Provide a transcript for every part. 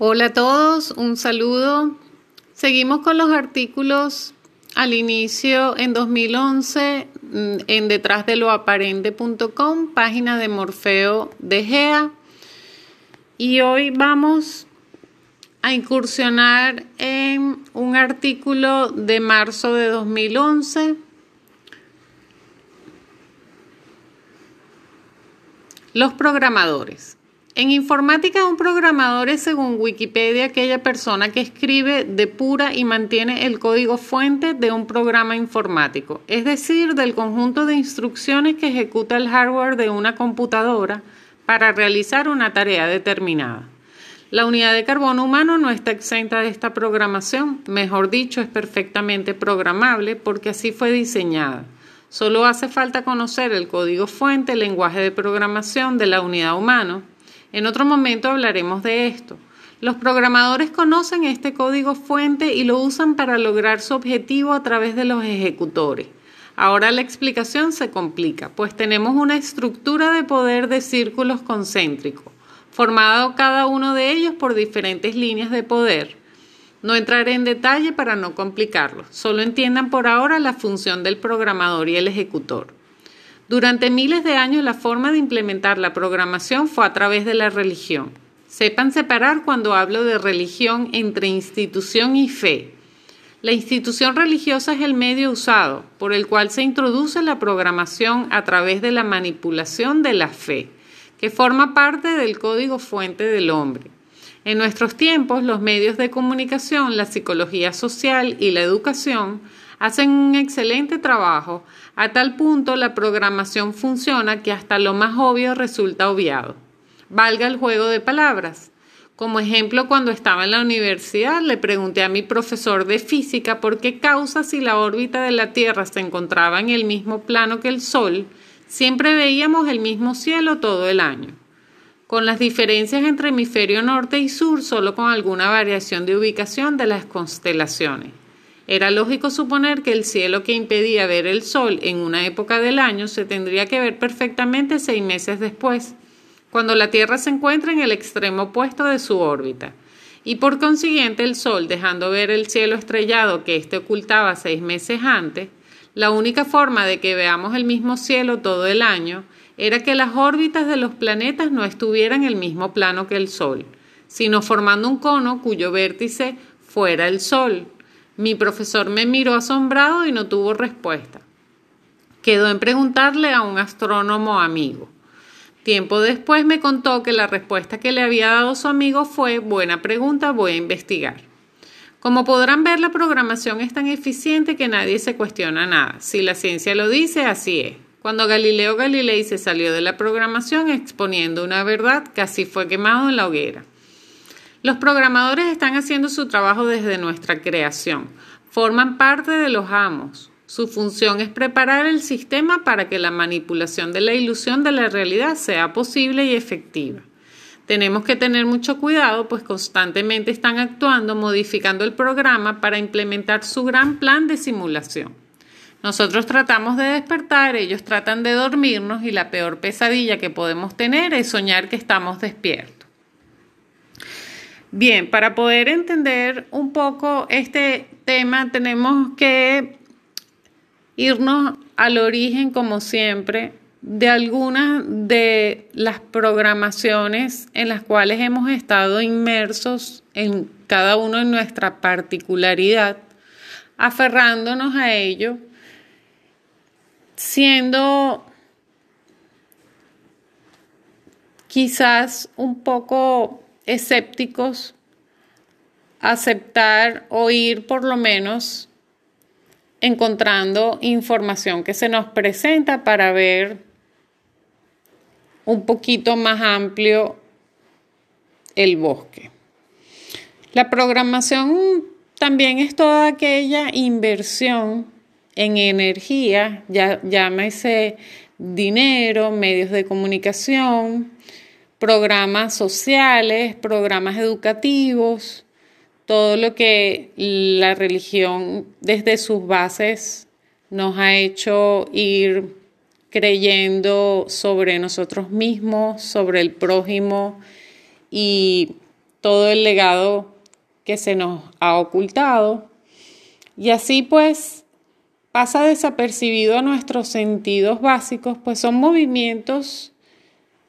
Hola a todos, un saludo. Seguimos con los artículos al inicio en 2011 mm, en detrás de lo aparente.com, página de Morfeo de Gea. Y hoy vamos a incursionar en un artículo de marzo de 2011. Los programadores. En informática, un programador es, según Wikipedia, aquella persona que escribe, depura y mantiene el código fuente de un programa informático, es decir, del conjunto de instrucciones que ejecuta el hardware de una computadora para realizar una tarea determinada. La unidad de carbono humano no está exenta de esta programación, mejor dicho, es perfectamente programable porque así fue diseñada. Solo hace falta conocer el código fuente, el lenguaje de programación de la unidad humana en otro momento hablaremos de esto. Los programadores conocen este código fuente y lo usan para lograr su objetivo a través de los ejecutores. Ahora la explicación se complica, pues tenemos una estructura de poder de círculos concéntricos, formado cada uno de ellos por diferentes líneas de poder. No entraré en detalle para no complicarlo, solo entiendan por ahora la función del programador y el ejecutor. Durante miles de años la forma de implementar la programación fue a través de la religión. Sepan separar cuando hablo de religión entre institución y fe. La institución religiosa es el medio usado por el cual se introduce la programación a través de la manipulación de la fe, que forma parte del código fuente del hombre. En nuestros tiempos, los medios de comunicación, la psicología social y la educación hacen un excelente trabajo, a tal punto la programación funciona que hasta lo más obvio resulta obviado. Valga el juego de palabras. Como ejemplo, cuando estaba en la universidad le pregunté a mi profesor de física por qué causa si la órbita de la Tierra se encontraba en el mismo plano que el Sol, siempre veíamos el mismo cielo todo el año con las diferencias entre hemisferio norte y sur solo con alguna variación de ubicación de las constelaciones. Era lógico suponer que el cielo que impedía ver el sol en una época del año se tendría que ver perfectamente seis meses después, cuando la Tierra se encuentra en el extremo opuesto de su órbita. Y por consiguiente el Sol, dejando ver el cielo estrellado que éste ocultaba seis meses antes, la única forma de que veamos el mismo cielo todo el año era que las órbitas de los planetas no estuvieran en el mismo plano que el Sol, sino formando un cono cuyo vértice fuera el Sol, mi profesor me miró asombrado y no tuvo respuesta. Quedó en preguntarle a un astrónomo amigo. Tiempo después me contó que la respuesta que le había dado su amigo fue buena pregunta, voy a investigar. Como podrán ver, la programación es tan eficiente que nadie se cuestiona nada. Si la ciencia lo dice, así es. Cuando Galileo Galilei se salió de la programación exponiendo una verdad, casi fue quemado en la hoguera. Los programadores están haciendo su trabajo desde nuestra creación. Forman parte de los amos. Su función es preparar el sistema para que la manipulación de la ilusión de la realidad sea posible y efectiva. Tenemos que tener mucho cuidado, pues constantemente están actuando, modificando el programa para implementar su gran plan de simulación. Nosotros tratamos de despertar, ellos tratan de dormirnos y la peor pesadilla que podemos tener es soñar que estamos despiertos. Bien, para poder entender un poco este tema tenemos que irnos al origen, como siempre, de algunas de las programaciones en las cuales hemos estado inmersos en cada uno en nuestra particularidad, aferrándonos a ello, siendo quizás un poco escépticos aceptar o ir por lo menos encontrando información que se nos presenta para ver un poquito más amplio el bosque. La programación también es toda aquella inversión en energía, ya, llámese dinero, medios de comunicación, programas sociales, programas educativos, todo lo que la religión desde sus bases nos ha hecho ir creyendo sobre nosotros mismos, sobre el prójimo y todo el legado que se nos ha ocultado. Y así pues pasa desapercibido a nuestros sentidos básicos, pues son movimientos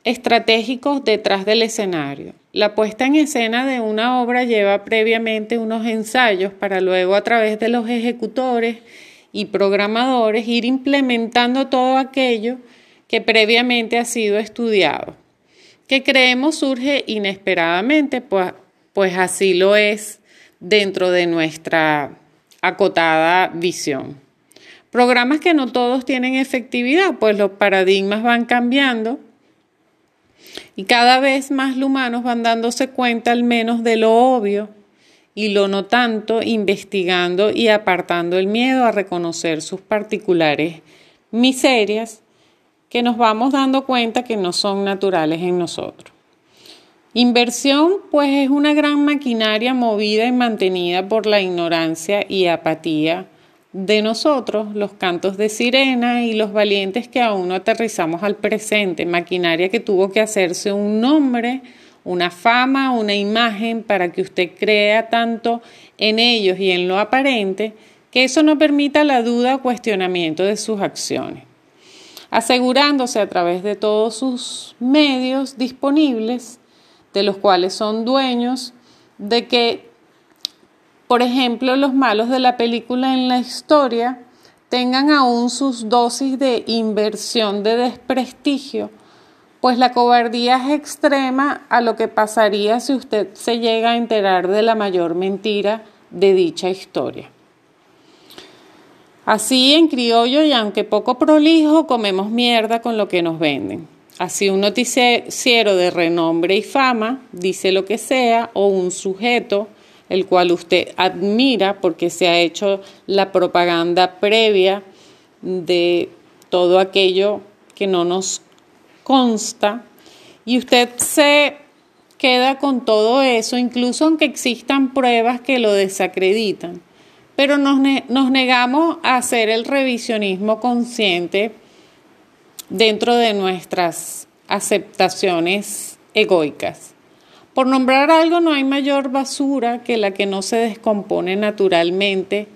estratégicos detrás del escenario. La puesta en escena de una obra lleva previamente unos ensayos para luego a través de los ejecutores y programadores ir implementando todo aquello que previamente ha sido estudiado, que creemos surge inesperadamente, pues, pues así lo es dentro de nuestra acotada visión. Programas que no todos tienen efectividad, pues los paradigmas van cambiando y cada vez más los humanos van dándose cuenta al menos de lo obvio y lo no tanto, investigando y apartando el miedo a reconocer sus particulares miserias que nos vamos dando cuenta que no son naturales en nosotros. Inversión, pues es una gran maquinaria movida y mantenida por la ignorancia y apatía de nosotros, los cantos de sirena y los valientes que aún no aterrizamos al presente, maquinaria que tuvo que hacerse un nombre, una fama, una imagen para que usted crea tanto en ellos y en lo aparente, que eso no permita la duda o cuestionamiento de sus acciones, asegurándose a través de todos sus medios disponibles, de los cuales son dueños, de que por ejemplo, los malos de la película en la historia tengan aún sus dosis de inversión de desprestigio, pues la cobardía es extrema a lo que pasaría si usted se llega a enterar de la mayor mentira de dicha historia. Así en criollo y aunque poco prolijo, comemos mierda con lo que nos venden. Así un noticiero de renombre y fama dice lo que sea o un sujeto el cual usted admira porque se ha hecho la propaganda previa de todo aquello que no nos consta y usted se queda con todo eso, incluso aunque existan pruebas que lo desacreditan. Pero nos, negamos a hacer el revisionismo consciente dentro de nuestras aceptaciones egoicas. Por nombrar algo, no hay mayor basura que la que no se descompone naturalmente,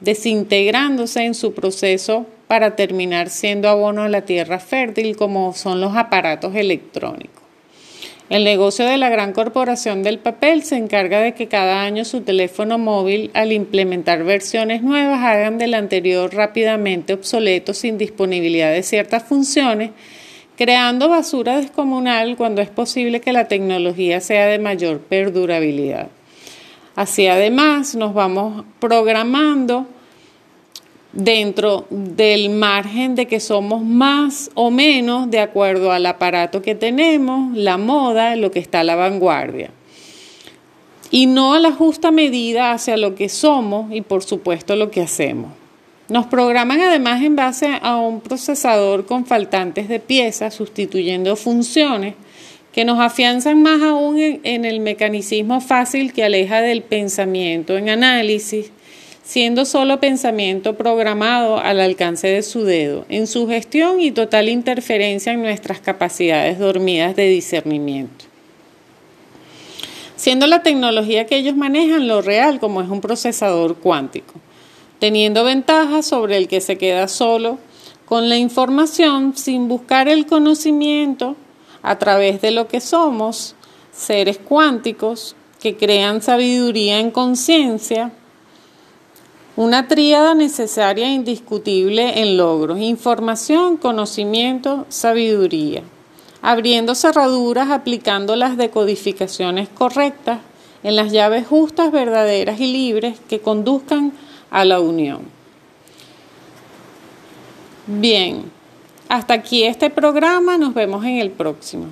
desintegrándose en su proceso para terminar siendo abono a la tierra fértil como son los aparatos electrónicos. El negocio de la gran corporación del papel se encarga de que cada año su teléfono móvil, al implementar versiones nuevas, hagan del anterior rápidamente obsoleto sin disponibilidad de ciertas funciones creando basura descomunal cuando es posible que la tecnología sea de mayor perdurabilidad. Así además nos vamos programando dentro del margen de que somos más o menos de acuerdo al aparato que tenemos, la moda, lo que está a la vanguardia. Y no a la justa medida hacia lo que somos y por supuesto lo que hacemos. Nos programan además en base a un procesador con faltantes de piezas, sustituyendo funciones que nos afianzan más aún en, el mecanismo fácil que aleja del pensamiento en análisis, siendo solo pensamiento programado al alcance de su dedo, en su gestión y total interferencia en nuestras capacidades dormidas de discernimiento. Siendo la tecnología que ellos manejan lo real como es un procesador cuántico teniendo ventajas sobre el que se queda solo con la información sin buscar el conocimiento a través de lo que somos, seres cuánticos que crean sabiduría en conciencia, una tríada necesaria e indiscutible en logros, información, conocimiento, sabiduría, abriendo cerraduras aplicando las decodificaciones correctas en las llaves justas, verdaderas y libres que conduzcan a la unión. Bien, hasta aquí este programa, nos vemos en el próximo.